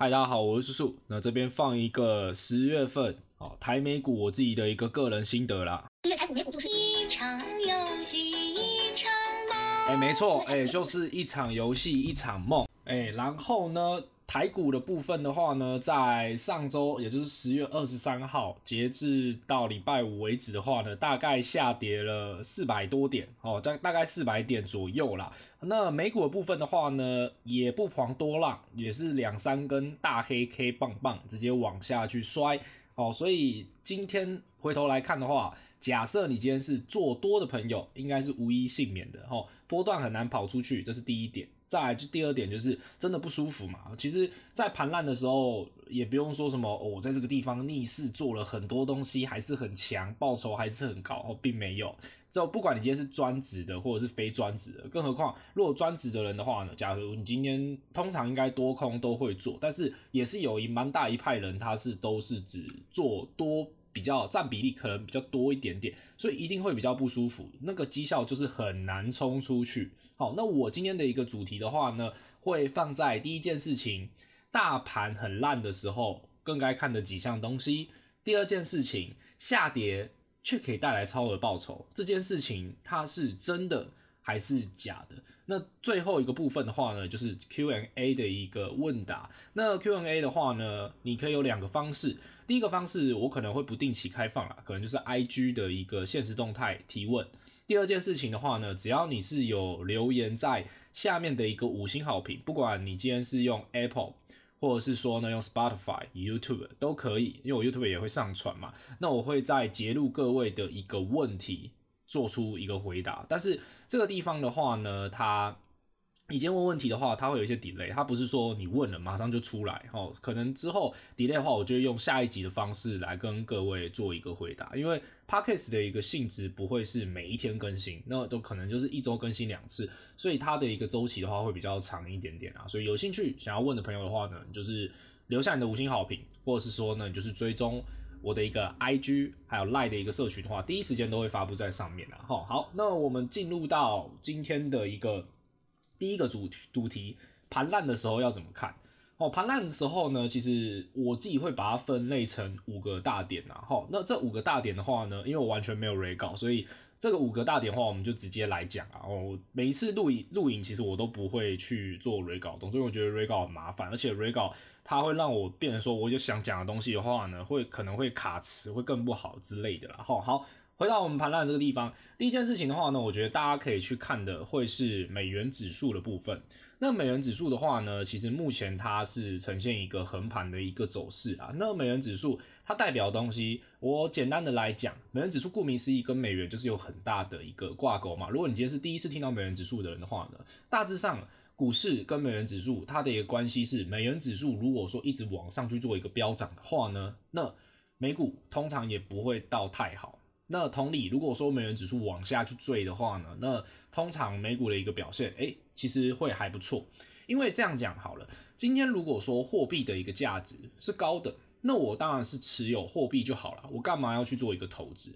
嗨，大家好，我是叔叔。那这边放一个十月份哦，台美股我自己的一个个人心得啦。十月台股美股就是一场游戏一场梦。哎，没错，哎，就是一场游戏一场梦。哎，然后呢？台股的部分的话呢，在上周，也就是十月二十三号，截至到礼拜五为止的话呢，大概下跌了四百多点哦，在大概四百点左右啦。那美股的部分的话呢，也不遑多让，也是两三根大黑 K 棒棒直接往下去摔哦。所以今天回头来看的话，假设你今天是做多的朋友，应该是无一幸免的哦。波段很难跑出去，这是第一点。再来就第二点，就是真的不舒服嘛。其实，在盘烂的时候，也不用说什么，我在这个地方逆势做了很多东西，还是很强，报酬还是很高哦，并没有。就不管你今天是专职的，或者是非专职的，更何况如果专职的人的话呢，假如你今天通常应该多空都会做，但是也是有一蛮大一派人，他是都是只做多。比较占比例可能比较多一点点，所以一定会比较不舒服，那个绩效就是很难冲出去。好，那我今天的一个主题的话呢，会放在第一件事情，大盘很烂的时候，更该看的几项东西。第二件事情，下跌却可以带来超额报酬，这件事情它是真的。还是假的。那最后一个部分的话呢，就是 Q&A 的一个问答。那 Q&A 的话呢，你可以有两个方式。第一个方式，我可能会不定期开放啦，可能就是 IG 的一个限时动态提问。第二件事情的话呢，只要你是有留言在下面的一个五星好评，不管你今天是用 Apple，或者是说呢用 Spotify、YouTube 都可以，因为我 YouTube 也会上传嘛。那我会再截录各位的一个问题。做出一个回答，但是这个地方的话呢，他已经问问题的话，他会有一些 delay，他不是说你问了马上就出来哦，可能之后 delay 的话，我就用下一集的方式来跟各位做一个回答，因为 podcast 的一个性质不会是每一天更新，那都可能就是一周更新两次，所以它的一个周期的话会比较长一点点啊，所以有兴趣想要问的朋友的话呢，就是留下你的五星好评，或者是说呢，就是追踪。我的一个 IG 还有 Line 的一个社群的话，第一时间都会发布在上面了。哈，好，那我们进入到今天的一个第一个主题主题，盘烂的时候要怎么看？哦，盘烂的时候呢，其实我自己会把它分类成五个大点呐。好，那这五个大点的话呢，因为我完全没有 re 稿，所以。这个五个大点的话，我们就直接来讲啊。哦，每一次录影录影，其实我都不会去做 re 稿动作，因为我觉得 re 稿很麻烦，而且 re 稿它会让我变成说，我就想讲的东西的话呢，会可能会卡词，会更不好之类的啦。好，好。回到我们盘烂这个地方，第一件事情的话呢，我觉得大家可以去看的会是美元指数的部分。那美元指数的话呢，其实目前它是呈现一个横盘的一个走势啊。那美元指数它代表的东西，我简单的来讲，美元指数顾名思义跟美元就是有很大的一个挂钩嘛。如果你今天是第一次听到美元指数的人的话呢，大致上股市跟美元指数它的一个关系是，美元指数如果说一直往上去做一个飙涨的话呢，那美股通常也不会到太好。那同理，如果说美元指数往下去坠的话呢，那通常美股的一个表现，诶，其实会还不错。因为这样讲好了，今天如果说货币的一个价值是高的，那我当然是持有货币就好了，我干嘛要去做一个投资？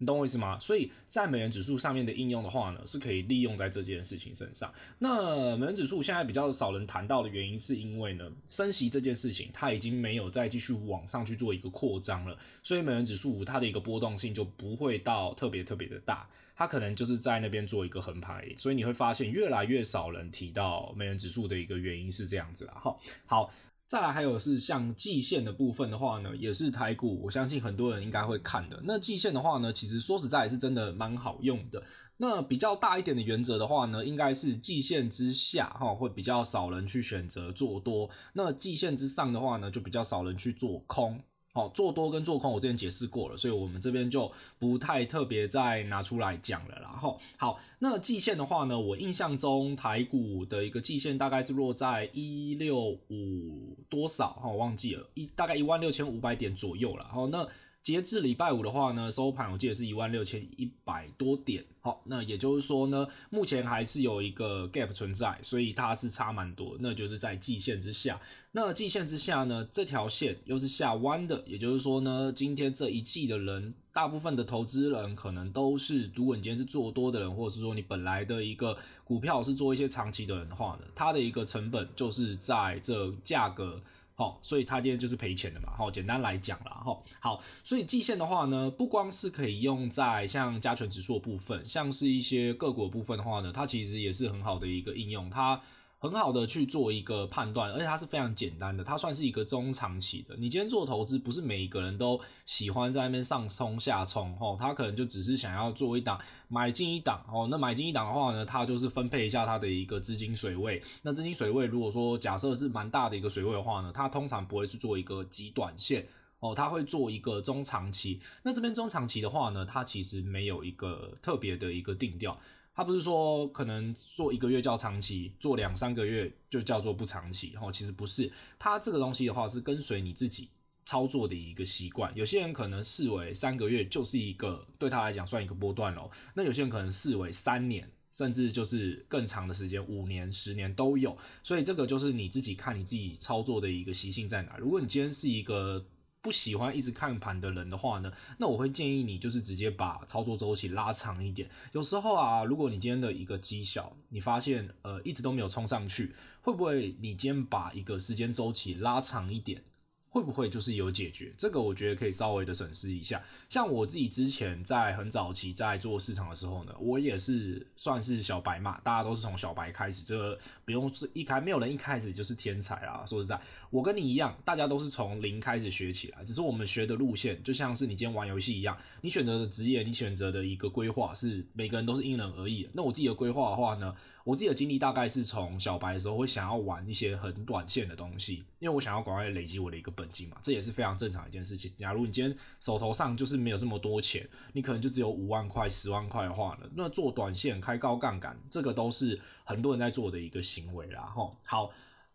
你懂我意思吗？所以在美元指数上面的应用的话呢，是可以利用在这件事情身上。那美元指数现在比较少人谈到的原因，是因为呢，升息这件事情它已经没有再继续往上去做一个扩张了，所以美元指数它的一个波动性就不会到特别特别的大，它可能就是在那边做一个横盘。所以你会发现越来越少人提到美元指数的一个原因是这样子啦。好，好。再来还有是像季线的部分的话呢，也是台股，我相信很多人应该会看的。那季线的话呢，其实说实在也是真的蛮好用的。那比较大一点的原则的话呢，应该是季线之下哈，会比较少人去选择做多。那季线之上的话呢，就比较少人去做空。好，做多跟做空我之前解释过了，所以我们这边就不太特别再拿出来讲了啦。哈，好，那季线的话呢，我印象中台股的一个季线大概是落在一六五多少哈，我忘记了，一大概一万六千五百点左右了。好，那。截至礼拜五的话呢，收盘我记得是一万六千一百多点。好，那也就是说呢，目前还是有一个 gap 存在，所以它是差蛮多，那就是在季线之下。那季线之下呢，这条线又是下弯的，也就是说呢，今天这一季的人，大部分的投资人可能都是，如果你今天是做多的人，或者是说你本来的一个股票是做一些长期的人的话呢，它的一个成本就是在这价格。好，所以它今天就是赔钱的嘛。好，简单来讲啦。哈，好，所以季线的话呢，不光是可以用在像加权指数的部分，像是一些个股的部分的话呢，它其实也是很好的一个应用。它很好的去做一个判断，而且它是非常简单的，它算是一个中长期的。你今天做投资，不是每一个人都喜欢在那边上冲下冲，哦，他可能就只是想要做一档买进一档，哦，那买进一档的话呢，他就是分配一下他的一个资金水位。那资金水位如果说假设是蛮大的一个水位的话呢，他通常不会去做一个极短线，哦，他会做一个中长期。那这边中长期的话呢，它其实没有一个特别的一个定调。他不是说可能做一个月叫长期，做两三个月就叫做不长期，哦，其实不是。他这个东西的话是跟随你自己操作的一个习惯。有些人可能视为三个月就是一个对他来讲算一个波段咯，那有些人可能视为三年，甚至就是更长的时间，五年、十年都有。所以这个就是你自己看你自己操作的一个习性在哪。如果你今天是一个不喜欢一直看盘的人的话呢，那我会建议你就是直接把操作周期拉长一点。有时候啊，如果你今天的一个绩效，你发现呃一直都没有冲上去，会不会你今天把一个时间周期拉长一点？会不会就是有解决？这个我觉得可以稍微的审视一下。像我自己之前在很早期在做市场的时候呢，我也是算是小白嘛，大家都是从小白开始，这个不用是一开，没有人一开始就是天才啦。说实在，我跟你一样，大家都是从零开始学起来，只是我们学的路线就像是你今天玩游戏一样，你选择的职业，你选择的一个规划是每个人都是因人而异。那我自己的规划的话呢，我自己的经历大概是从小白的时候会想要玩一些很短线的东西，因为我想要赶快累积我的一个。本金嘛，这也是非常正常一件事情。假如你今天手头上就是没有这么多钱，你可能就只有五万块、十万块的话呢，那做短线开高杠杆，这个都是很多人在做的一个行为啦。吼，好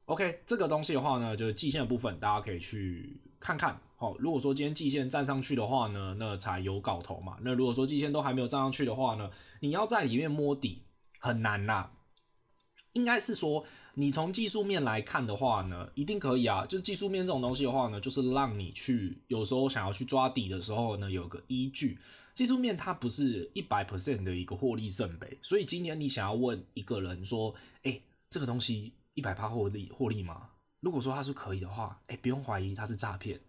，OK，这个东西的话呢，就是季线的部分，大家可以去看看。好，如果说今天季线站上去的话呢，那才有搞头嘛。那如果说季线都还没有站上去的话呢，你要在里面摸底很难啦。应该是说。你从技术面来看的话呢，一定可以啊。就是技术面这种东西的话呢，就是让你去有时候想要去抓底的时候呢，有个依据。技术面它不是一百 percent 的一个获利圣杯，所以今天你想要问一个人说，诶，这个东西一百趴获利获利吗？如果说他是可以的话，诶，不用怀疑他是诈骗。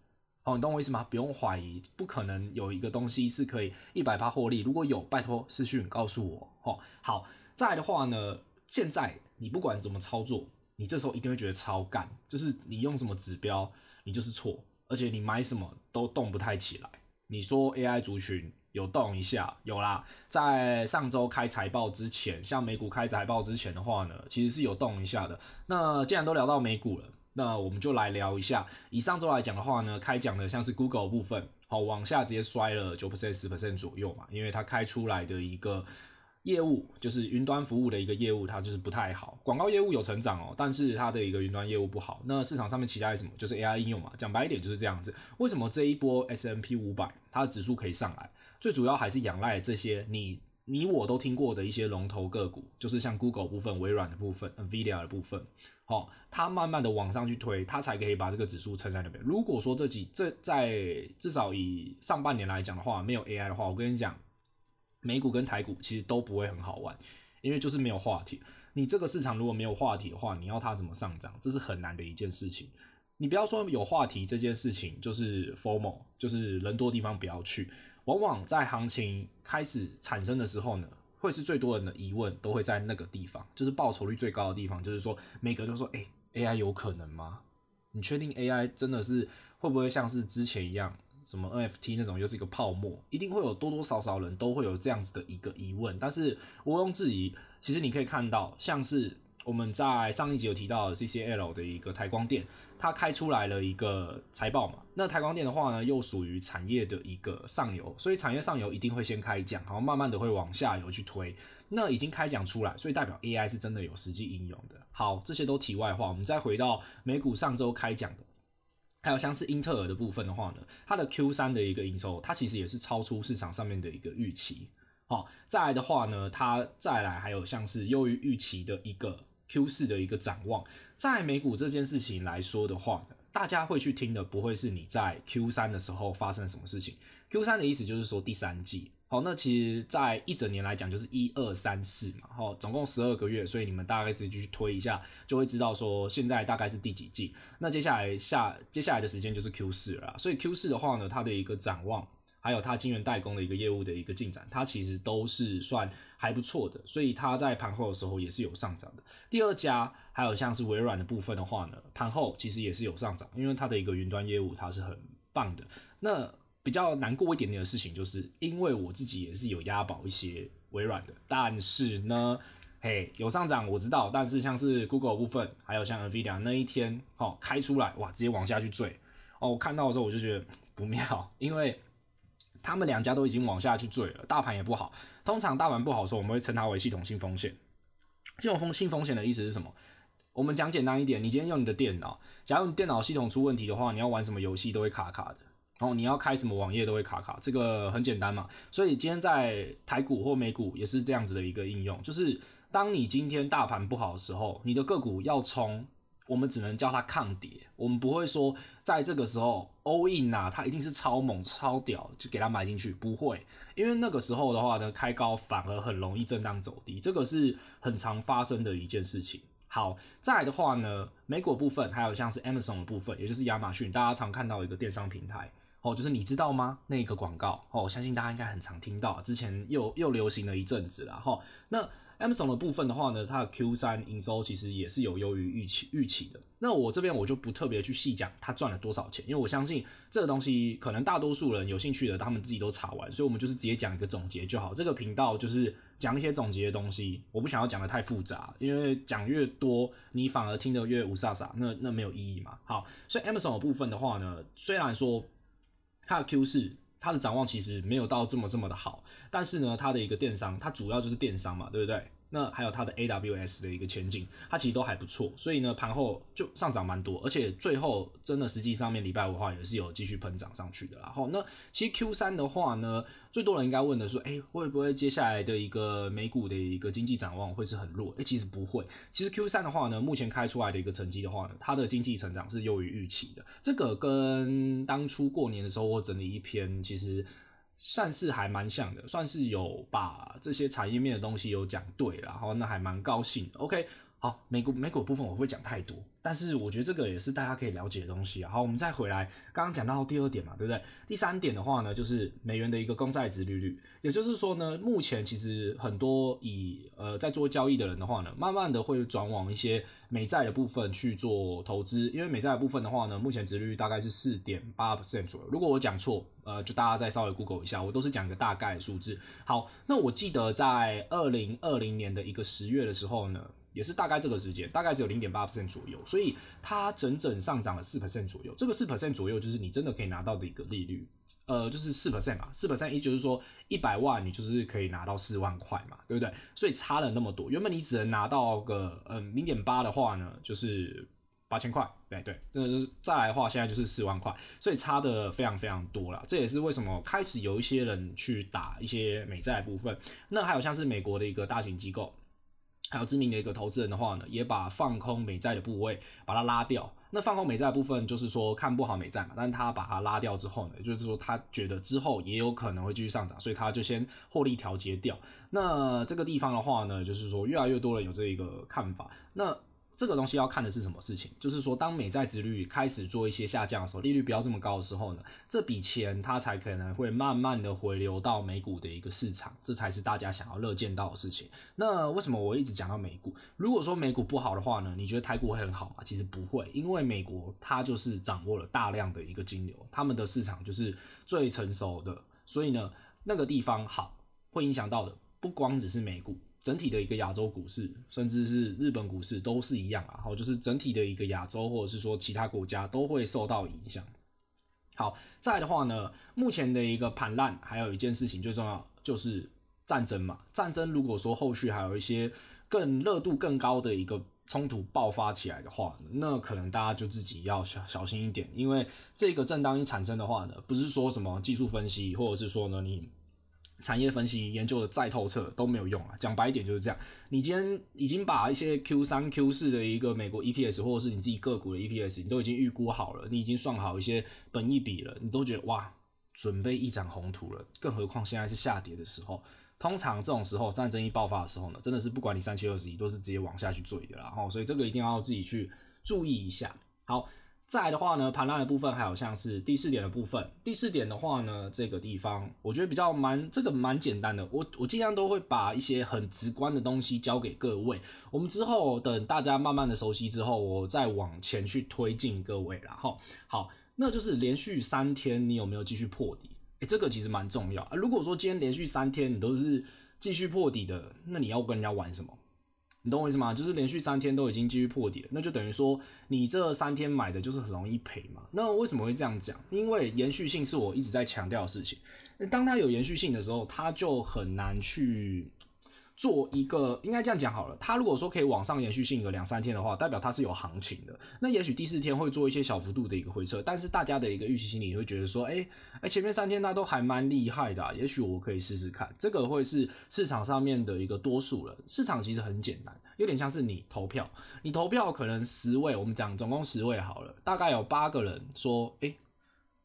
哦，你懂我意思吗？不用怀疑，不可能有一个东西是可以一百趴获利。如果有，拜托私讯告诉我。哦，好，再的话呢，现在。你不管怎么操作，你这时候一定会觉得超干，就是你用什么指标，你就是错，而且你买什么都动不太起来。你说 AI 族群有动一下，有啦，在上周开财报之前，像美股开财报之前的话呢，其实是有动一下的。那既然都聊到美股了，那我们就来聊一下。以上周来讲的话呢，开讲的像是 Google 部分，好，往下直接摔了九 percent、十 percent 左右嘛，因为它开出来的一个。业务就是云端服务的一个业务，它就是不太好。广告业务有成长哦，但是它的一个云端业务不好。那市场上面期待什么？就是 AI 应用嘛。讲白一点就是这样子。为什么这一波 S M P 500它的指数可以上来？最主要还是仰赖这些你你我都听过的一些龙头个股，就是像 Google 部分、微软的部分、NVIDIA 的部分。好，它慢慢的往上去推，它才可以把这个指数撑在那边。如果说这几这在至少以上半年来讲的话，没有 AI 的话，我跟你讲。美股跟台股其实都不会很好玩，因为就是没有话题。你这个市场如果没有话题的话，你要它怎么上涨，这是很难的一件事情。你不要说有话题这件事情，就是 formal，就是人多地方不要去。往往在行情开始产生的时候呢，会是最多人的疑问都会在那个地方，就是报酬率最高的地方，就是说每个都说，诶，AI 有可能吗？你确定 AI 真的是会不会像是之前一样？什么 NFT 那种又是一个泡沫，一定会有多多少少人都会有这样子的一个疑问。但是毋庸置疑，其实你可以看到，像是我们在上一集有提到 CCL 的一个台光电，它开出来了一个财报嘛。那台光电的话呢，又属于产业的一个上游，所以产业上游一定会先开奖，然后慢慢的会往下游去推。那已经开奖出来，所以代表 AI 是真的有实际应用的。好，这些都题外话，我们再回到美股上周开奖的。还有像是英特尔的部分的话呢，它的 Q 三的一个营收，它其实也是超出市场上面的一个预期。好，再来的话呢，它再来还有像是优于预期的一个 Q 四的一个展望。在美股这件事情来说的话呢，大家会去听的不会是你在 Q 三的时候发生了什么事情。Q 三的意思就是说第三季，好，那其实，在一整年来讲，就是一二三四嘛，好，总共十二个月，所以你们大概自己去推一下，就会知道说现在大概是第几季。那接下来下接下来的时间就是 Q 四了，所以 Q 四的话呢，它的一个展望，还有它晶圆代工的一个业务的一个进展，它其实都是算还不错的，所以它在盘后的时候也是有上涨的。第二家还有像是微软的部分的话呢，盘后其实也是有上涨，因为它的一个云端业务它是很棒的。那比较难过一点点的事情，就是因为我自己也是有押宝一些微软的，但是呢，嘿，有上涨我知道，但是像是 Google 部分，还有像 Nvidia 那一天，哦，开出来哇，直接往下去坠，哦，我看到的时候我就觉得不妙，因为他们两家都已经往下去坠了，大盘也不好。通常大盘不好的时候，我们会称它为系统性风险。系统风性风险的意思是什么？我们讲简单一点，你今天用你的电脑，假如你电脑系统出问题的话，你要玩什么游戏都会卡卡的。然后你要开什么网页都会卡卡，这个很简单嘛。所以今天在台股或美股也是这样子的一个应用，就是当你今天大盘不好的时候，你的个股要冲，我们只能叫它抗跌，我们不会说在这个时候 all in 啊，它一定是超猛超屌就给它买进去，不会，因为那个时候的话呢，开高反而很容易震荡走低，这个是很常发生的一件事情。好，再来的话呢，美股部分还有像是 Amazon 的部分，也就是亚马逊，大家常看到一个电商平台。哦，就是你知道吗？那个广告哦，我相信大家应该很常听到，之前又又流行了一阵子了哈。那 Amazon 的部分的话呢，它的 Q 三营收其实也是有优于预期预期的。那我这边我就不特别去细讲它赚了多少钱，因为我相信这个东西可能大多数人有兴趣的，他们自己都查完，所以我们就是直接讲一个总结就好。这个频道就是讲一些总结的东西，我不想要讲得太复杂，因为讲越多，你反而听得越雾煞煞，那那没有意义嘛。好，所以 Amazon 的部分的话呢，虽然说。它的 Q 四，它的展望其实没有到这么这么的好，但是呢，它的一个电商，它主要就是电商嘛，对不对？那还有它的 AWS 的一个前景，它其实都还不错，所以呢，盘后就上涨蛮多，而且最后真的实际上面礼拜五的话也是有继续喷涨上去的。然后那其实 Q 三的话呢，最多人应该问的说，哎，会不会接下来的一个美股的一个经济展望会是很弱？哎，其实不会。其实 Q 三的话呢，目前开出来的一个成绩的话呢，它的经济成长是优于预期的。这个跟当初过年的时候我整理一篇，其实。算是还蛮像的，算是有把这些产业面的东西有讲对，然后那还蛮高兴。OK，好，美股美股部分我会讲太多。但是我觉得这个也是大家可以了解的东西啊。好，我们再回来，刚刚讲到第二点嘛，对不对？第三点的话呢，就是美元的一个公债殖利率。也就是说呢，目前其实很多以呃在做交易的人的话呢，慢慢的会转往一些美债的部分去做投资。因为美债的部分的话呢，目前殖利率大概是四点八 percent 左右。如果我讲错，呃，就大家再稍微 Google 一下，我都是讲一个大概的数字。好，那我记得在二零二零年的一个十月的时候呢。也是大概这个时间，大概只有零点八 percent 左右，所以它整整上涨了四 percent 左右。这个四 percent 左右就是你真的可以拿到的一个利率，呃，就是四 percent 嘛，四 percent 也就是说一百万你就是可以拿到四万块嘛，对不对？所以差了那么多，原本你只能拿到个嗯零点八的话呢，就是八千块，对对，就是再来的话现在就是四万块，所以差的非常非常多了。这也是为什么开始有一些人去打一些美债部分，那还有像是美国的一个大型机构。还有知名的一个投资人的话呢，也把放空美债的部位把它拉掉。那放空美债部分就是说看不好美债嘛，但是他把它拉掉之后呢，就是说他觉得之后也有可能会继续上涨，所以他就先获利调节掉。那这个地方的话呢，就是说越来越多人有这一个看法。那这个东西要看的是什么事情？就是说，当美债殖利率开始做一些下降的时候，利率不要这么高的时候呢，这笔钱它才可能会慢慢的回流到美股的一个市场，这才是大家想要乐见到的事情。那为什么我一直讲到美股？如果说美股不好的话呢，你觉得台股会很好吗？其实不会，因为美国它就是掌握了大量的一个金流，他们的市场就是最成熟的，所以呢，那个地方好，会影响到的不光只是美股。整体的一个亚洲股市，甚至是日本股市都是一样啊。好，就是整体的一个亚洲，或者是说其他国家都会受到影响。好，再的话呢，目前的一个盘烂，还有一件事情最重要就是战争嘛。战争如果说后续还有一些更热度更高的一个冲突爆发起来的话，那可能大家就自己要小小心一点，因为这个震荡一产生的话呢，不是说什么技术分析，或者是说呢你。产业分析研究的再透彻都没有用啊！讲白一点就是这样。你今天已经把一些 Q 三、Q 四的一个美国 EPS，或者是你自己个股的 EPS，你都已经预估好了，你已经算好一些本益比了，你都觉得哇，准备一展宏图了，更何况现在是下跌的时候。通常这种时候战争一爆发的时候呢，真的是不管你三七二十一，都是直接往下去坠的啦。齁，所以这个一定要自己去注意一下。好，再的话呢，盘烂的部分还有像是第四点的部分。第四点的话呢，这个地方我觉得比较蛮，这个蛮简单的。我我尽量都会把一些很直观的东西交给各位。我们之后等大家慢慢的熟悉之后，我再往前去推进各位然后，好，那就是连续三天你有没有继续破底？诶、这个其实蛮重要啊。如果说今天连续三天你都是继续破底的，那你要跟人家玩什么？你懂我意思吗？就是连续三天都已经继续破底了，那就等于说你这三天买的就是很容易赔嘛。那为什么会这样讲？因为延续性是我一直在强调的事情。当它有延续性的时候，它就很难去。做一个应该这样讲好了，它如果说可以往上延续性个两三天的话，代表它是有行情的。那也许第四天会做一些小幅度的一个回撤，但是大家的一个预期心理会觉得说，哎、欸、哎，前面三天它都还蛮厉害的、也许我可以试试看。这个会是市场上面的一个多数人。市场其实很简单，有点像是你投票，你投票可能十位，我们讲总共十位好了，大概有八个人说，哎、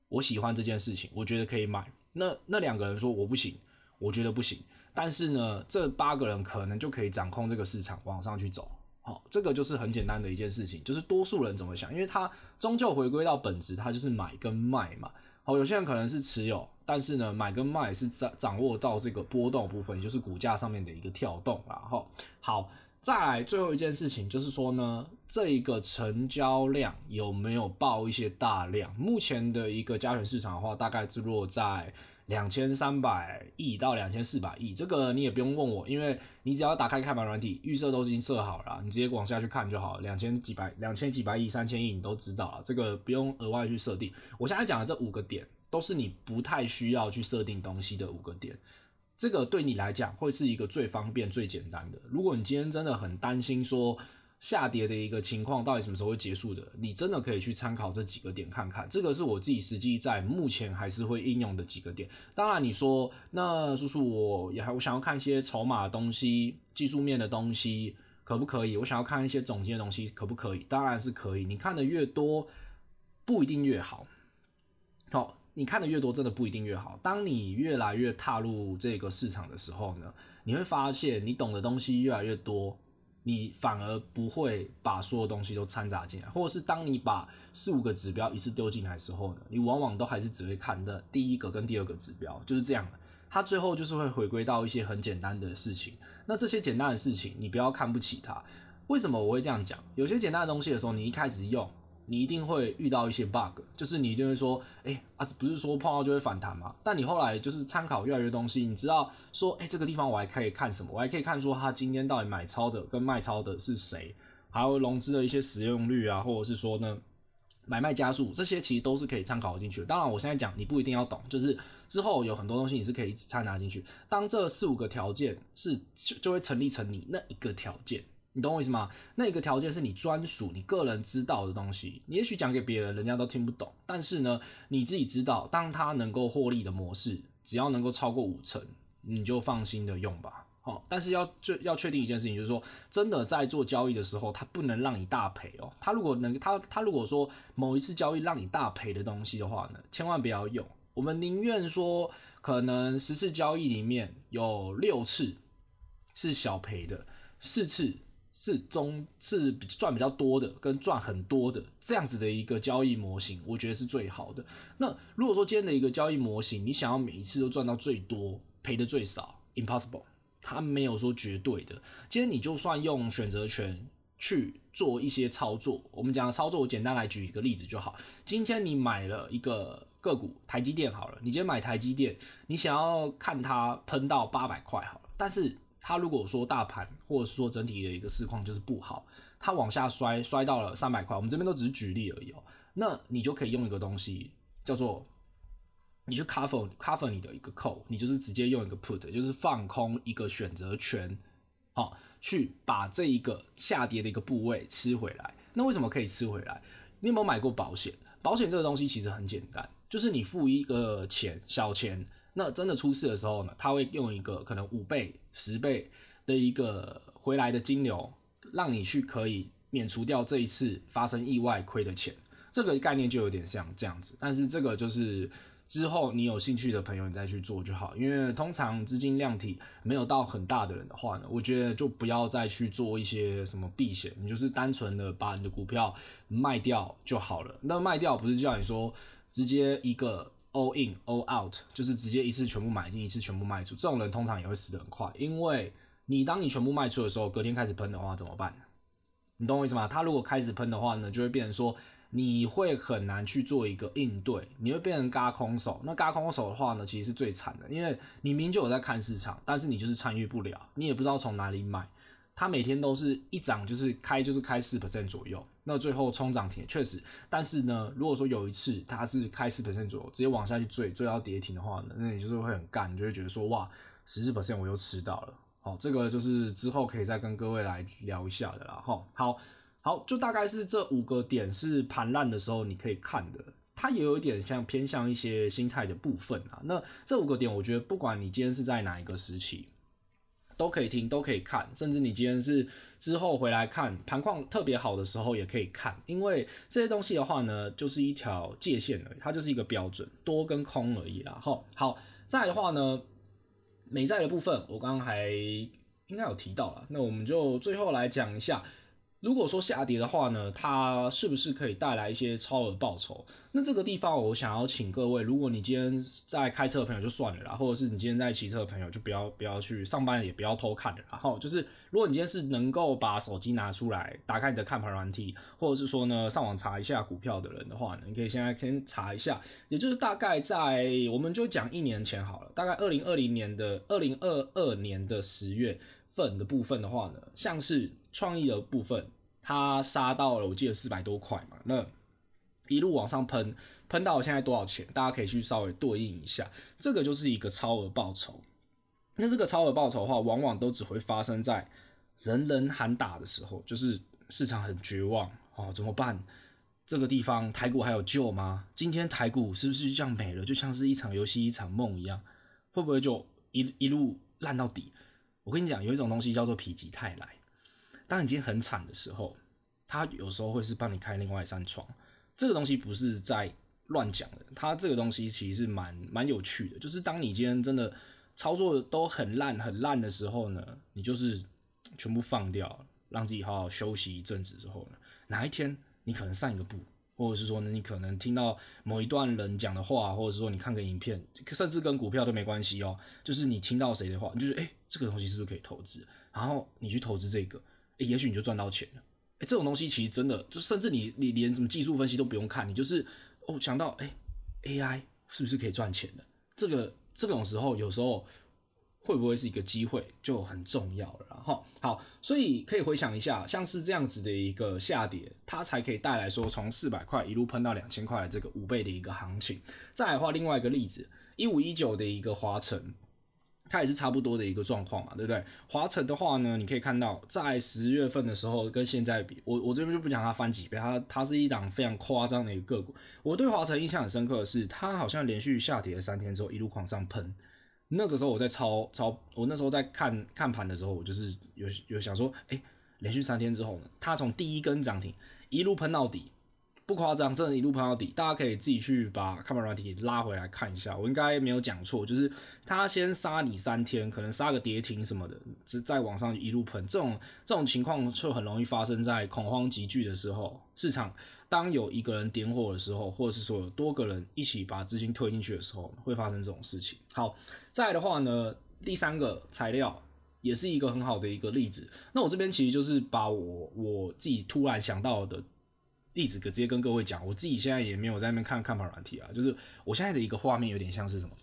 我喜欢这件事情，我觉得可以买。那那两个人说我不行，我觉得不行。但是呢，这八个人可能就可以掌控这个市场往上去走。好，这个就是很简单的一件事情，就是多数人怎么想，因为他终究回归到本质，他就是买跟卖嘛。好，有些人可能是持有，但是呢，买跟卖是掌掌握到这个波动部分，也就是股价上面的一个跳动啦。好，好，再来最后一件事情就是说呢，这一个成交量有没有爆一些大量？目前的一个加权市场的话，大概是落在。两千三百亿到两千四百亿，这个你也不用问我，因为你只要打开开盘软体，预设都已经设好了，你直接往下去看就好了。两千几百、两千几百亿、三千亿，你都知道了，这个不用额外去设定。我现在讲的这五个点，都是你不太需要去设定东西的五个点，这个对你来讲会是一个最方便、最简单的。如果你今天真的很担心说，下跌的一个情况到底什么时候会结束的？你真的可以去参考这几个点看看，这个是我自己实际在目前还是会应用的几个点。当然你说，那叔叔我也还我想要看一些筹码的东西、技术面的东西，可不可以？我想要看一些总结的东西，可不可以？当然是可以。你看的越多，不一定越好。好，你看的越多，真的不一定越好。当你越来越踏入这个市场的时候呢，你会发现你懂的东西越来越多。你反而不会把所有东西都掺杂进来，或者是当你把四五个指标一次丢进来的时候呢，你往往都还是只会看的第一个跟第二个指标，就是这样。它最后就是会回归到一些很简单的事情。那这些简单的事情，你不要看不起它。为什么我会这样讲？有些简单的东西的时候，你一开始用。你一定会遇到一些 bug，就是你一定会说，哎、欸、啊，不是说碰到就会反弹吗？但你后来就是参考越来越多东西，你知道说，哎、这个地方我还可以看什么？我还可以看说他今天到底买超的跟卖超的是谁，还有融资的一些使用率啊，或者是说呢，买卖加速这些其实都是可以参考进去的。当然，我现在讲你不一定要懂，就是之后有很多东西你是可以一直掺杂进去。当这四五个条件是就会成立成你那一个条件。你懂我意思吗？那个条件是你专属、你个人知道的东西。你也许讲给别人，人家都听不懂。但是呢，你自己知道，当它能够获利的模式，只要能够超过五成，你就放心的用吧。好，但是要就要确定一件事情，就是说，真的在做交易的时候，它不能让你大赔哦。它如果能，它它如果说某一次交易让你大赔的东西的话呢，千万不要用。我们宁愿说，可能十次交易里面有六次是小赔的，四次。是中是赚比较多的，跟赚很多的这样子的一个交易模型，我觉得是最好的。那如果说今天的一个交易模型，你想要每一次都赚到最多，赔的最少，impossible，它没有说绝对的。今天你就算用选择权去做一些操作，我们讲的操作，我简单来举一个例子就好。今天你买了一个个股，台积电好了，你今天买台积电，你想要看它喷到八百块好了，但是。它如果说大盘或者说整体的一个市况就是不好，它往下摔摔到了三百块，我们这边都只是举例而已哦。那你就可以用一个东西叫做，你去 cover cover 你的一个 call，你就是直接用一个 put，就是放空一个选择权，好，去把这一个下跌的一个部位吃回来。那为什么可以吃回来？你有没有买过保险？保险这个东西其实很简单，就是你付一个钱小钱。那真的出事的时候呢，他会用一个可能五倍、十倍的一个回来的金流，让你去可以免除掉这一次发生意外亏的钱。这个概念就有点像这样子，但是这个就是之后你有兴趣的朋友，你再去做就好。因为通常资金量体没有到很大的人的话呢，我觉得就不要再去做一些什么避险，你就是单纯的把你的股票卖掉就好了。那卖掉不是叫你说直接一个 all in all out，就是直接一次全部买进，一次全部卖出。这种人通常也会死得很快，因为你当你全部卖出的时候，隔天开始喷的话怎么办？你懂我意思吗？他如果开始喷的话呢，就会变成说。你会很难去做一个应对，你会变成轧空手。那轧空手的话呢，其实是最惨的，因为你明明就有在看市场，但是你就是参与不了，你也不知道从哪里买。它每天都是一涨就是开，就是开四 percent 左右，那最后冲涨停确实。但是呢，如果说有一次它是开四 percent 左右，直接往下去追，追到跌停的话呢，那你就是会很干，你就会觉得说哇，十四 percent 我又吃到了。好，这个就是之后可以再跟各位来聊一下的啦。好，好。好，就大概是这五个点是盘烂的时候你可以看的，它也有一点像偏向一些心态的部分啊。那这五个点，我觉得不管你今天是在哪一个时期，都可以听，都可以看，甚至你今天是之后回来看盘况特别好的时候也可以看，因为这些东西的话呢，就是一条界限而已，它就是一个标准，多跟空而已啦。好，好，再的话呢，美债的部分我刚刚还应该有提到了，那我们就最后来讲一下。如果说下跌的话呢，它是不是可以带来一些超额报酬？那这个地方我想要请各位，如果你今天在开车的朋友就算了啦，或者是你今天在骑车的朋友就不要不要去上班，也不要偷看了。然后就是，如果你今天是能够把手机拿出来，打开你的看盘软体，或者是说呢上网查一下股票的人的话呢，你可以现在先查一下，也就是大概在我们就讲一年前好了，大概二零二零年的二零二二年的十月份的部分的话呢，像是。创意的部分，它杀到了，我记得四百多块嘛，那一路往上喷，喷到现在多少钱？大家可以去稍微对应一下，这个就是一个超额报酬。那这个超额报酬的话，往往都只会发生在人人喊打的时候，就是市场很绝望哦，怎么办？这个地方台股还有救吗？今天台股是不是就这样没了？就像是一场游戏一场梦一样，会不会就一一路烂到底？我跟你讲，有一种东西叫做否极泰来。当你今天很惨的时候，他有时候会是帮你开另外一扇窗。这个东西不是在乱讲的，它这个东西其实是蛮蛮有趣的。就是当你今天真的操作都很烂很烂的时候呢，你就是全部放掉，让自己好好休息一阵子之后呢，哪一天你可能上一个步，或者是说呢，你可能听到某一段人讲的话，或者是说你看个影片，甚至跟股票都没关系哦。就是你听到谁的话，你就是诶、欸，这个东西是不是可以投资？然后你去投资这个。欸、也许你就赚到钱了。哎、欸，这种东西其实真的，就甚至你你连什么技术分析都不用看，你就是哦想到哎、AI 是不是可以赚钱的？这个这种时候有时候会不会是一个机会就很重要了。然后好，所以可以回想一下，像是这样子的一个下跌，它才可以带来说从四百块一路喷到两千块的这个五倍的一个行情。再来的话，另外一个例子，一五一九的一个华晨。它也是差不多的一个状况嘛，对不对？华晨的话呢，你可以看到在十月份的时候跟现在比，我我这边就不讲它翻几倍，它它是一档非常夸张的一个个股。我对华晨印象很深刻的是，它好像连续下跌了三天之后一路狂上喷。那个时候我在抄抄，我那时候在看看盘的时候，我就是有有想说，哎，连续三天之后呢，它从第一根涨停一路喷到底。不夸张，真的一路喷到底，大家可以自己去把看盘软体拉回来看一下。我应该没有讲错，就是他先杀你三天，可能杀个跌停什么的，只再往上一路喷。这种这种情况就很容易发生在恐慌急剧的时候，市场当有一个人点火的时候，或者是说有多个人一起把资金推进去的时候，会发生这种事情。好，再的话呢，第三个材料也是一个很好的一个例子。那我这边其实就是把我我自己突然想到的。例子，可直接跟各位讲，我自己现在也没有在那边看看盘软体啊，就是我现在的一个画面有点像是什么，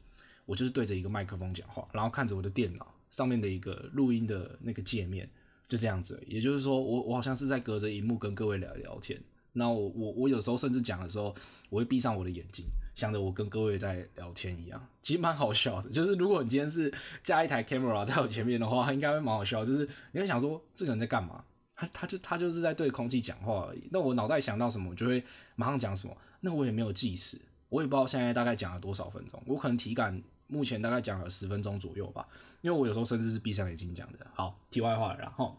我就是对着一个麦克风讲话，然后看着我的电脑上面的一个录音的那个界面，就这样子。也就是说，我我好像是在隔着荧幕跟各位聊聊天。那我我我有时候甚至讲的时候，我会闭上我的眼睛，想着我跟各位在聊天一样，其实蛮好笑的。就是如果你今天是加一台 camera 在我前面的话，应该会蛮好笑。就是你会想说，这个人在干嘛？他他就他就是在对空气讲话而已。那我脑袋想到什么，我就会马上讲什么。那我也没有计时，我也不知道现在大概讲了多少分钟。我可能体感目前大概讲了十分钟左右吧，因为我有时候甚至是闭上眼睛讲的。好，题外话，然后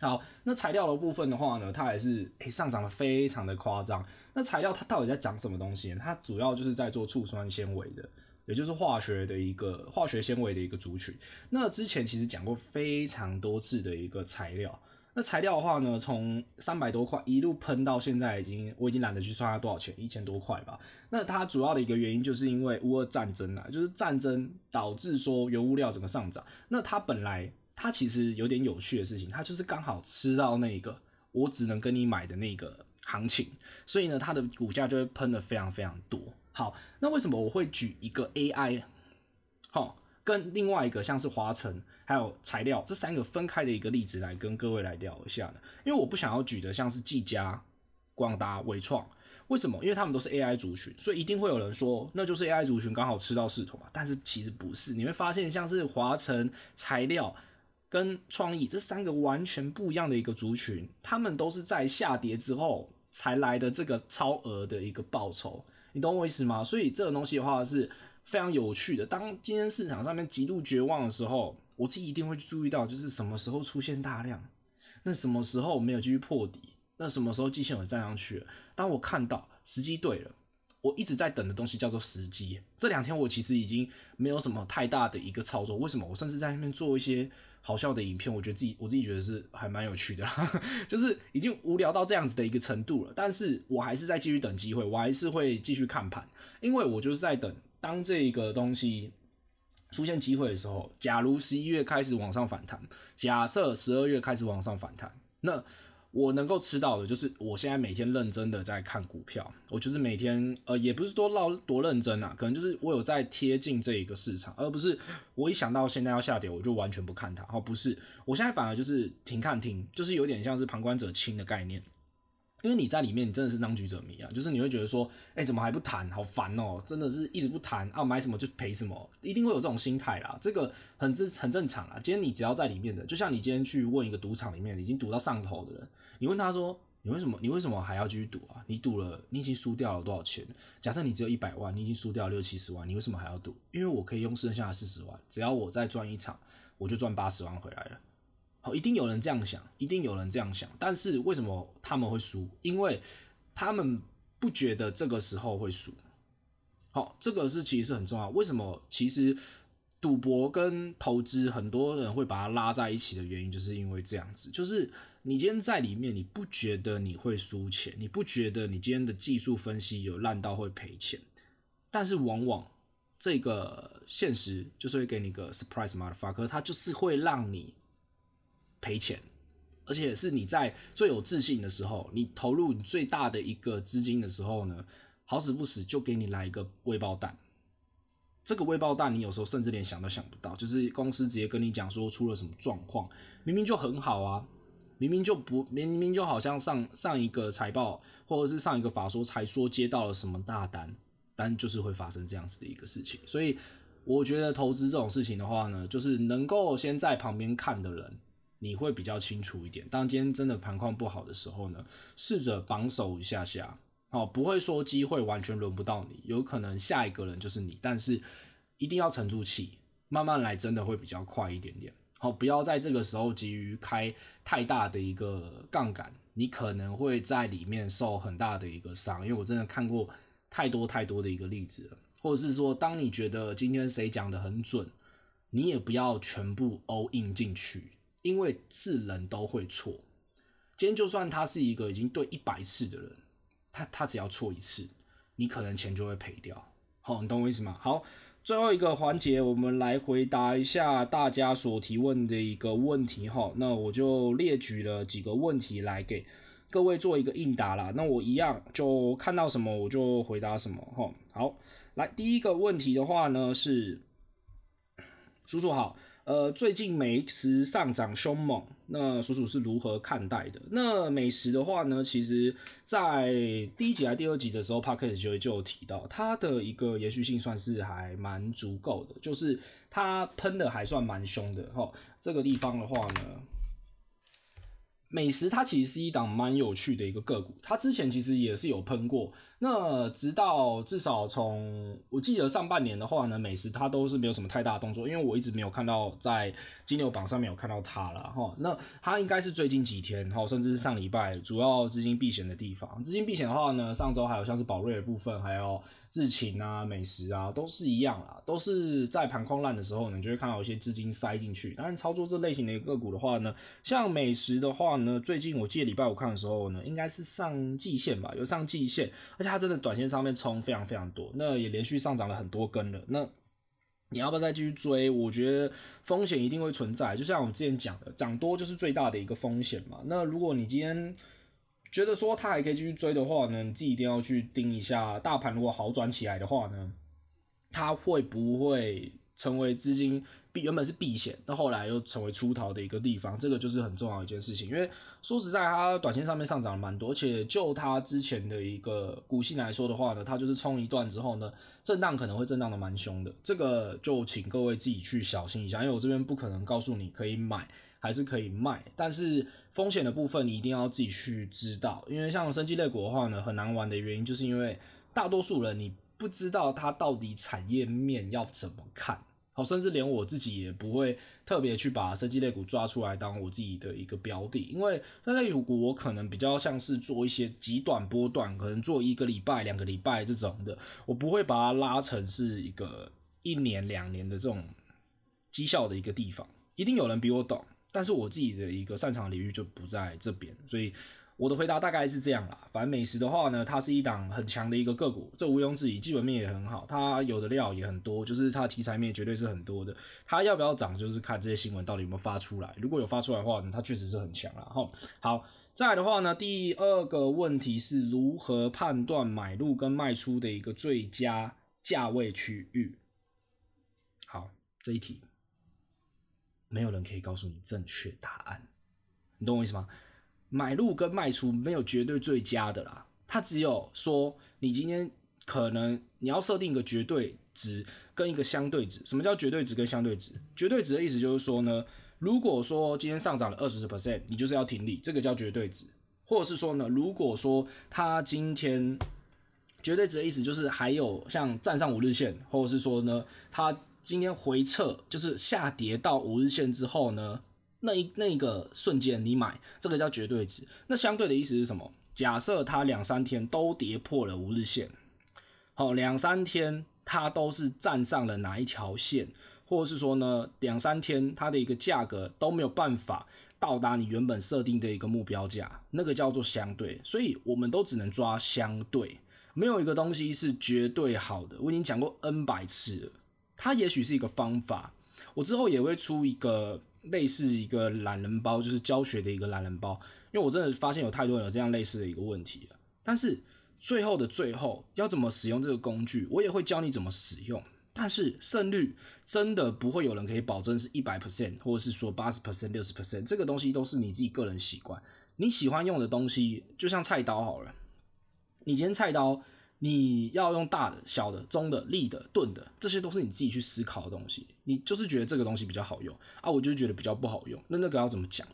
好，那材料的部分的话呢，它还是诶、欸、上涨的非常的夸张。那材料它到底在涨什么东西？它主要就是在做醋酸纤维的，也就是化学的一个化学纤维的一个族群。那之前其实讲过非常多次的一个材料。那材料的话呢，从三百多块一路喷到现在，已经我已经懒得去算它多少钱，一千多块吧。那它主要的一个原因就是因为乌俄战争啊，就是战争导致说原物料整个上涨。那它本来它其实有点有趣的事情，它就是刚好吃到那个我只能跟你买的那个行情，所以呢，它的股价就会喷得非常非常多。好，那为什么我会举一个 AI？好，跟另外一个像是华城。还有材料这三个分开的一个例子来跟各位来聊一下呢，因为我不想要举的像是技嘉、广达、纬创，为什么？因为他们都是 AI 族群，所以一定会有人说那就是 AI 族群刚好吃到势头嘛。但是其实不是，你会发现像是华城、材料跟创意这三个完全不一样的一个族群，他们都是在下跌之后才来的这个超额的一个报酬，你懂我意思吗？所以这个东西的话是非常有趣的。当今天市场上面极度绝望的时候，我自己一定会注意到，就是什么时候出现大量，那什么时候没有继续破底，那什么时候季线有站上去了。当我看到时机对了，我一直在等的东西叫做时机。这两天我其实已经没有什么太大的一个操作，为什么？我甚至在那边做一些好笑的影片，我觉得自己我自己觉得是还蛮有趣的，就是已经无聊到这样子的一个程度了。但是我还是在继续等机会，我还是会继续看盘，因为我就是在等当这个东西。出现机会的时候，假如十一月开始往上反弹，假设十二月开始往上反弹，那我能够吃到的就是我现在每天认真的在看股票，我就是每天呃也不是多唠多认真啊，可能就是我有在贴近这一个市场，而不是我一想到现在要下跌我就完全不看它，哦不是，我现在反而就是停看听，就是有点像是旁观者清的概念。因为你在里面，你真的是当局者迷啊，就是你会觉得说，哎、怎么还不谈？好烦哦、真的是一直不谈啊，买什么就赔什么，一定会有这种心态啦。这个很正很正常啊。今天你只要在里面的，就像你今天去问一个赌场里面已经赌到上头的人，你问他说，你为什么你为什么还要继续赌啊？你赌了，你已经输掉了多少钱？假设你只有一百万，你已经输掉了六七十万，你为什么还要赌？因为我可以用剩下的四十万，只要我再赚一场，我就赚八十万回来了。一定有人这样想，一定有人这样想。但是为什么他们会输？因为他们不觉得这个时候会输。好，这个是其实是很重要。为什么？其实赌博跟投资，很多人会把它拉在一起的原因，就是因为这样子。就是你今天在里面，你不觉得你会输钱，你不觉得你今天的技术分析有烂到会赔钱，但是往往这个现实就是会给你个 surprise motherfucker，它就是会让你。赔钱，而且是你在最有自信的时候，你投入你最大的一个资金的时候呢，好死不死就给你来一个未爆弹。这个未爆弹，你有时候甚至连想都想不到，就是公司直接跟你讲说出了什么状况，明明就很好啊，明明就不明明就好像上上一个财报或者是上一个法说才说接到了什么大单，但就是会发生这样子的一个事情。所以我觉得投资这种事情的话呢，就是能够先在旁边看的人。你会比较清楚一点。当今天真的盘况不好的时候呢，试着绑手一下下，哦，不会说机会完全轮不到你，有可能下一个人就是你，但是一定要沉住气，慢慢来，真的会比较快一点点。好，不要在这个时候急于开太大的一个杠杆，你可能会在里面受很大的一个伤。因为我真的看过太多太多的一个例子了，或者是说，当你觉得今天谁讲的很准，你也不要全部 all in 进去。因为是人都会错，今天就算他是一个已经对一百次的人，他他只要错一次，你可能钱就会赔掉。好，你懂我意思吗？好，最后一个环节，我们来回答一下大家所提问的一个问题。哈，那我就列举了几个问题来给各位做一个应答啦。那我一样就看到什么我就回答什么。哈，好，来第一个问题的话呢是，叔叔好。呃，最近美食上涨凶猛，那叔叔是如何看待的？那美食的话呢，其实在第一集还第二集的时候，Podcast 就就有提到，它的一个延续性算是还蛮足够的，就是它喷的还算蛮凶的哈。这个地方的话呢，美食它其实是一档蛮有趣的一个个股，它之前其实也是有喷过，那直到至少从我记得上半年的话呢，美食它都是没有什么太大的动作，因为我一直没有看到在金牛榜上面有看到它了哈。那它应该是最近几天哈，甚至是上礼拜主要资金避险的地方。资金避险的话呢，上周还有像是宝瑞的部分，还有智勤啊、美食啊，都是一样啦，都是在盘况烂的时候呢，你就会看到有些资金塞进去。但是操作这类型的个股的话呢，像美食的话呢，最近我记得礼拜五看的时候呢，应该是上季线吧，有上季线，而且。它真的短线上面冲非常非常多，那也连续上涨了很多根了。那你要不要再继续追？我觉得风险一定会存在，就像我们之前讲的，涨多就是最大的一个风险嘛。那如果你今天觉得说它还可以继续追的话呢，你自己一定要去盯一下大盘，如果好转起来的话呢，它会不会成为资金避？原本是避险，到后来又成为出逃的一个地方，这个就是很重要的一件事？情。因为说实在，它短线上面上涨了蛮多，而且就它之前的一个股性来说的话呢，它就是冲一段之后呢，震荡可能会震荡的蛮凶的。这个就请各位自己去小心一下，因为我这边不可能告诉你可以买还是可以卖，但是风险的部分你一定要自己去知道。因为像生技类股的话呢，很难玩的原因就是因为大多数人你不知道它到底产业面要怎么看。好甚至连我自己也不会特别去把生技类股抓出来当我自己的一个标的，因为生技类股我可能比较像是做一些极短波段，可能做一个礼拜、两个礼拜这种的，我不会把它拉成是一个一年、两年的这种绩效的一个地方。一定有人比我懂，但是我自己的一个擅长领域就不在这边，所以。我的回答大概是这样啦，反正美食的话呢，它是一档很强的一个个股，这毋庸置疑，基本面也很好，它有的料也很多，就是它题材面绝对是很多的。它要不要涨，就是看这些新闻到底有没有发出来。如果有发出来的话呢，它确实是很强啦。哈。好，再的话呢，第二个问题是如何判断买入跟卖出的一个最佳价位区域？好，这一题没有人可以告诉你正确答案，你懂我意思吗？买入跟卖出没有绝对最佳的啦，它只有说你今天可能你要设定一个绝对值跟一个相对值。什么叫绝对值跟相对值？绝对值的意思就是说呢，如果说今天上涨了二十 percent，你就是要停利，这个叫绝对值。或者是说呢，如果说它今天绝对值的意思就是还有像站上五日线，或者是说呢，它今天回撤就是下跌到五日线之后呢。那一那一个瞬间你买，这个叫绝对值。那相对的意思是什么？假设它两三天都跌破了五日线，好，两三天它都是站上了哪一条线，或者是说呢，两三天它的一个价格都没有办法到达你原本设定的一个目标价，那个叫做相对。所以我们都只能抓相对，没有一个东西是绝对好的。我已经讲过 N 百次了，它也许是一个方法，我之后也会出一个。类似一个懒人包，就是教学的一个懒人包，因为我真的发现有太多有这样类似的一个问题了。但是最后的最后，要怎么使用这个工具，我也会教你怎么使用。但是胜率真的不会有人可以保证是一百 percent，或者是说八十 percent、六十 percent，这个东西都是你自己个人习惯。你喜欢用的东西，就像菜刀好了，你今天菜刀。你要用大的、小的、中的、立的、钝的，这些都是你自己去思考的东西。你就是觉得这个东西比较好用啊，我就觉得比较不好用。那那个要怎么讲？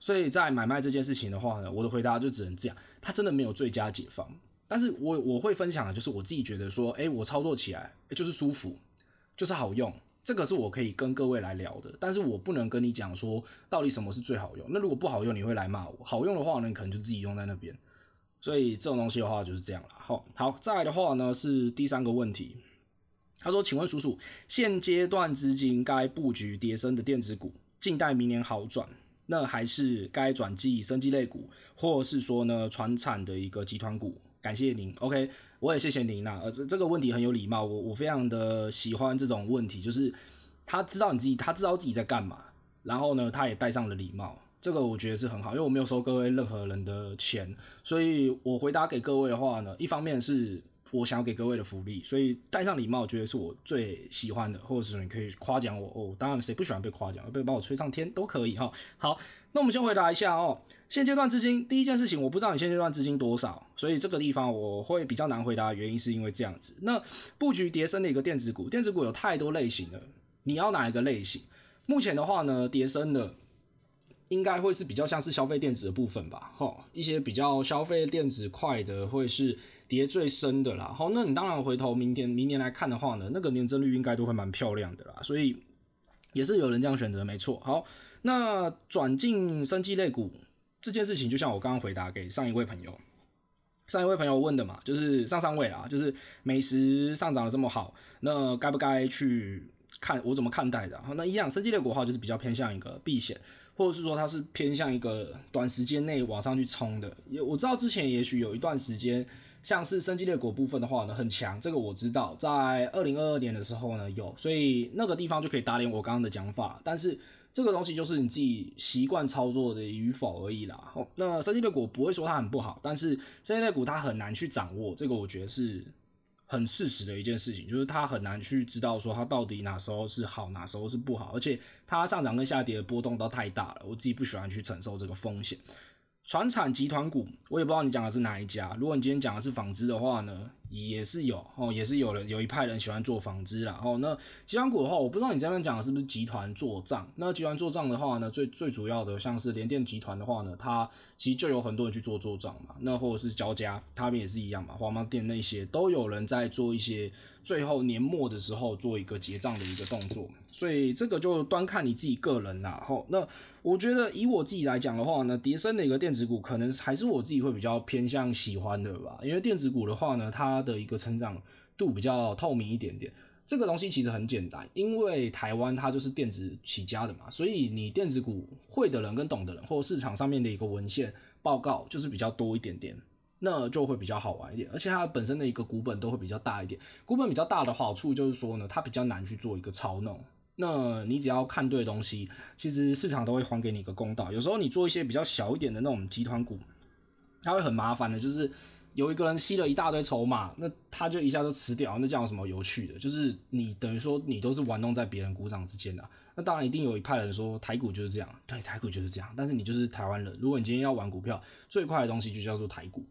所以在买卖这件事情的话呢，我的回答就只能这样。它真的没有最佳解方，但是我我会分享的就是我自己觉得说，哎，我操作起来就是舒服，就是好用。这个是我可以跟各位来聊的，但是我不能跟你讲说到底什么是最好用。那如果不好用，你会来骂我；好用的话呢，你可能就自己用在那边。所以这种东西的话就是这样了。好，好，再来的话呢是第三个问题。他说：“请问叔叔，现阶段资金该布局跌升的电子股，静待明年好转，那还是该转进生技类股，或是说呢传产的一个集团股？感谢您。OK，我也谢谢您呐。呃，这这个问题很有礼貌，我我非常的喜欢这种问题，就是他知道你自己，他知道自己在干嘛，然后呢，他也带上了礼貌。”这个我觉得是很好，因为我没有收各位任何人的钱，所以我回答给各位的话呢，一方面是我想要给各位的福利，所以带上礼貌，我觉得是我最喜欢的，或者是你可以夸奖我哦。当然，谁不喜欢被夸奖，被把我吹上天都可以哈。好，那我们先回答一下哦。现阶段资金，第一件事情，我不知道你现阶段资金多少，所以这个地方我会比较难回答原因是因为这样子。那布局叠升的一个电子股，电子股有太多类型了，你要哪一个类型？目前的话呢，叠升的。应该会是比较像是消费电子的部分吧，哈，一些比较消费电子块的会是跌最深的啦。好，那你当然回头明天明年来看的话呢，那个年增率应该都会蛮漂亮的啦。所以也是有人这样选择，没错。好，那转进生技类股这件事情，就像我刚刚回答给上一位朋友，上一位朋友问的嘛，就是上上位啦，就是美食上涨的这么好，那该不该去看我怎么看待的？好，那一样，生技类股的话就是比较偏向一个避险。或者是说它是偏向一个短时间内往上去冲的，也我知道之前也许有一段时间，像是生技类股部分的话呢很强，这个我知道，在二零二二年的时候呢有，所以那个地方就可以打脸我刚刚的讲法。但是这个东西就是你自己习惯操作的与否而已啦。那生技类股不会说它很不好，但是生技类股它很难去掌握，这个我觉得是。很事实的一件事情，就是他很难去知道说他到底哪时候是好，哪时候是不好，而且它上涨跟下跌的波动都太大了，我自己不喜欢去承受这个风险。传产集团股，我也不知道你讲的是哪一家。如果你今天讲的是纺织的话呢？也是有哦，也是有人有一派人喜欢做纺织啦。哦，那集团股的话，我不知道你这边讲的是不是集团做账。那集团做账的话呢，最最主要的像是联电集团的话呢，它其实就有很多人去做做账嘛。那或者是交加，他们也是一样嘛。华邦电那些都有人在做一些最后年末的时候做一个结账的一个动作。所以这个就端看你自己个人啦。吼，那我觉得以我自己来讲的话呢，跌深的一个电子股，可能还是我自己会比较偏向喜欢的吧。因为电子股的话呢，它的一个成长度比较透明一点点，这个东西其实很简单，因为台湾它就是电子起家的嘛，所以你电子股会的人跟懂的人，或市场上面的一个文献报告就是比较多一点点，那就会比较好玩一点，而且它本身的一个股本都会比较大一点，股本比较大的好处就是说呢，它比较难去做一个操弄，那你只要看对东西，其实市场都会还给你一个公道。有时候你做一些比较小一点的那种集团股，它会很麻烦的，就是。有一个人吸了一大堆筹码，那他就一下就吃掉，那叫什么有趣的？就是你等于说你都是玩弄在别人股掌之间的。那当然一定有一派人说台股就是这样，对，台股就是这样。但是你就是台湾人，如果你今天要玩股票，最快的东西就叫做台股。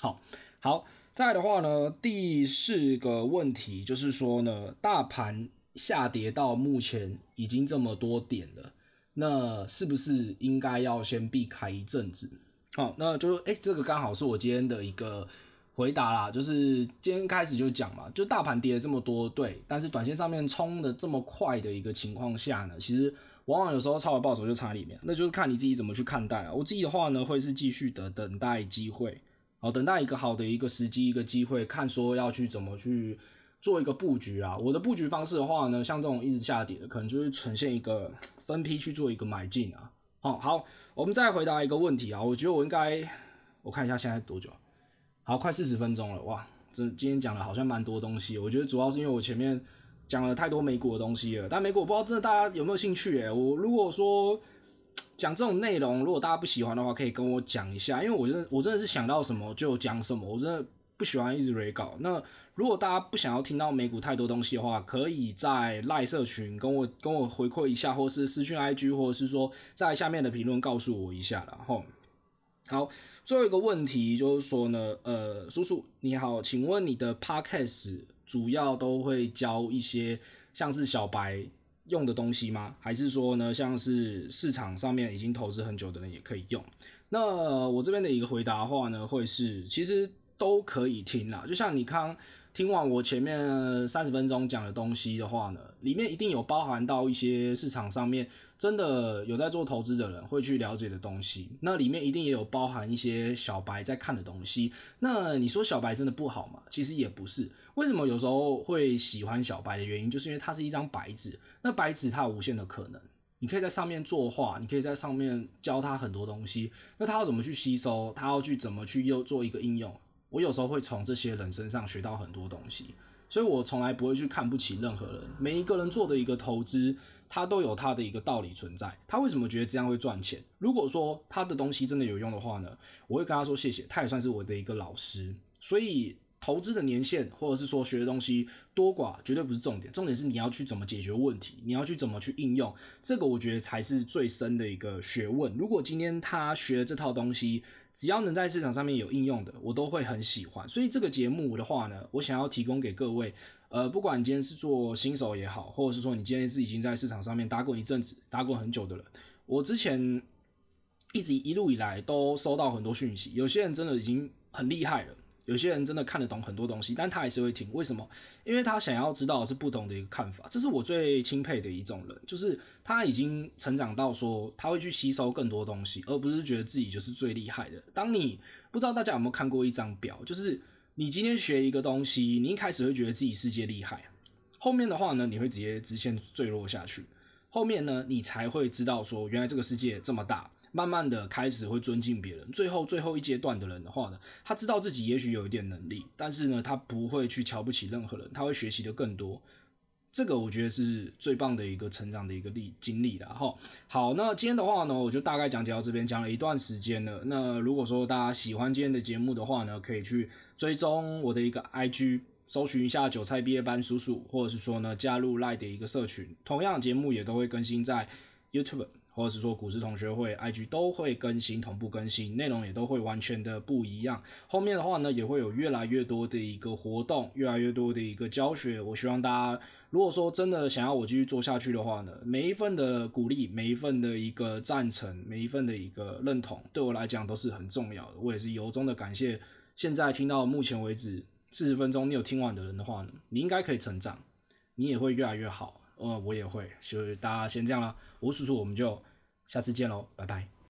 好，好，再的话呢，第四个问题就是说呢，大盘下跌到目前已经这么多点了，那是不是应该要先避开一阵子？好，那就哎、这个刚好是我今天的一个回答啦。就是今天开始就讲嘛，就大盘跌了这么多，对，但是短线上面冲的这么快的一个情况下呢，其实往往有时候超额报酬就差里面，那就是看你自己怎么去看待啊。我自己的话呢，会是继续的等待机会，好，等待一个好的一个时机，一个机会，看说要去怎么去做一个布局啊。我的布局方式的话呢，像这种一直下跌的，可能就是呈现一个分批去做一个买进啊。好，好。我们再回答一个问题啊，我觉得我应该，我看一下现在多久，好，快四十分钟了，哇，这今天讲的好像蛮多东西，我觉得主要是因为我前面讲了太多美股的东西了，但美股我不知道真的大家有没有兴趣诶，我如果说讲这种内容，如果大家不喜欢的话，可以跟我讲一下，因为我真的我真的是想到什么就讲什么，我真的。不喜欢一直 re 稿。那如果大家不想要听到美股太多东西的话，可以在赖社群跟我跟我回馈一下，或是私讯 IG，或者是说在下面的评论告诉我一下。然后，好，最后一个问题就是说呢，呃，叔叔你好，请问你的 Podcast 主要都会教一些像是小白用的东西吗？还是说呢，像是市场上面已经投资很久的人也可以用？那我这边的一个回答话呢，会是其实。都可以听啦，就像你刚听完我前面三十分钟讲的东西的话呢，里面一定有包含到一些市场上面真的有在做投资的人会去了解的东西，那里面一定也有包含一些小白在看的东西。那你说小白真的不好吗？其实也不是。为什么有时候会喜欢小白的原因，就是因为它是一张白纸，那白纸它有无限的可能，你可以在上面作画，你可以在上面教他很多东西，那他要怎么去吸收，他要去怎么去又做一个应用。我有时候会从这些人身上学到很多东西，所以我从来不会去看不起任何人。每一个人做的一个投资，他都有他的一个道理存在。他为什么觉得这样会赚钱？如果说他的东西真的有用的话呢，我会跟他说谢谢。他也算是我的一个老师。所以投资的年限，或者是说学的东西多寡，绝对不是重点。重点是你要去怎么解决问题，你要去怎么去应用。这个我觉得才是最深的一个学问。如果今天他学这套东西，只要能在市场上面有应用的，我都会很喜欢。所以这个节目的话呢，我想要提供给各位，呃，不管你今天是做新手也好，或者是说你今天是已经在市场上面打滚一阵子、打滚很久的人，我之前一直一路以来都收到很多讯息，有些人真的已经很厉害了，有些人真的看得懂很多东西，但他还是会听。为什么？因为他想要知道的是不同的一个看法。这是我最钦佩的一种人，就是他已经成长到说他会去吸收更多东西，而不是觉得自己就是最厉害的。当你不知道大家有没有看过一张表，就是你今天学一个东西，你一开始会觉得自己世界厉害，后面的话呢，你会直接直线坠落下去。后面呢，你才会知道说，原来这个世界这么大。慢慢的开始会尊敬别人，最后最后一阶段的人的话呢，他知道自己也许有一点能力，但是呢，他不会去瞧不起任何人，他会学习的更多。这个我觉得是最棒的一个成长的一个历经历了哈。好，那今天的话呢，我就大概讲解到这边，讲了一段时间了。那如果说大家喜欢今天的节目的话呢，可以去追踪我的一个 IG，搜寻一下韭菜毕业班叔叔，或者是说呢，加入赖的一个社群，同样节目也都会更新在 YouTube。或者是说股市同学会 IG 都会更新，同步更新，内容也都会完全的不一样。后面的话呢，也会有越来越多的一个活动，越来越多的一个教学。我希望大家，如果说真的想要我继续做下去的话呢，每一份的鼓励，每一份的一个赞成，每一份的一个认同，对我来讲都是很重要的。我也是由衷的感谢，现在听到目前为止四十分钟你有听完的人的话呢，你应该可以成长，你也会越来越好。呃，我也会，所以大家先这样啦。吴叔叔，我们就下次见喽，拜拜。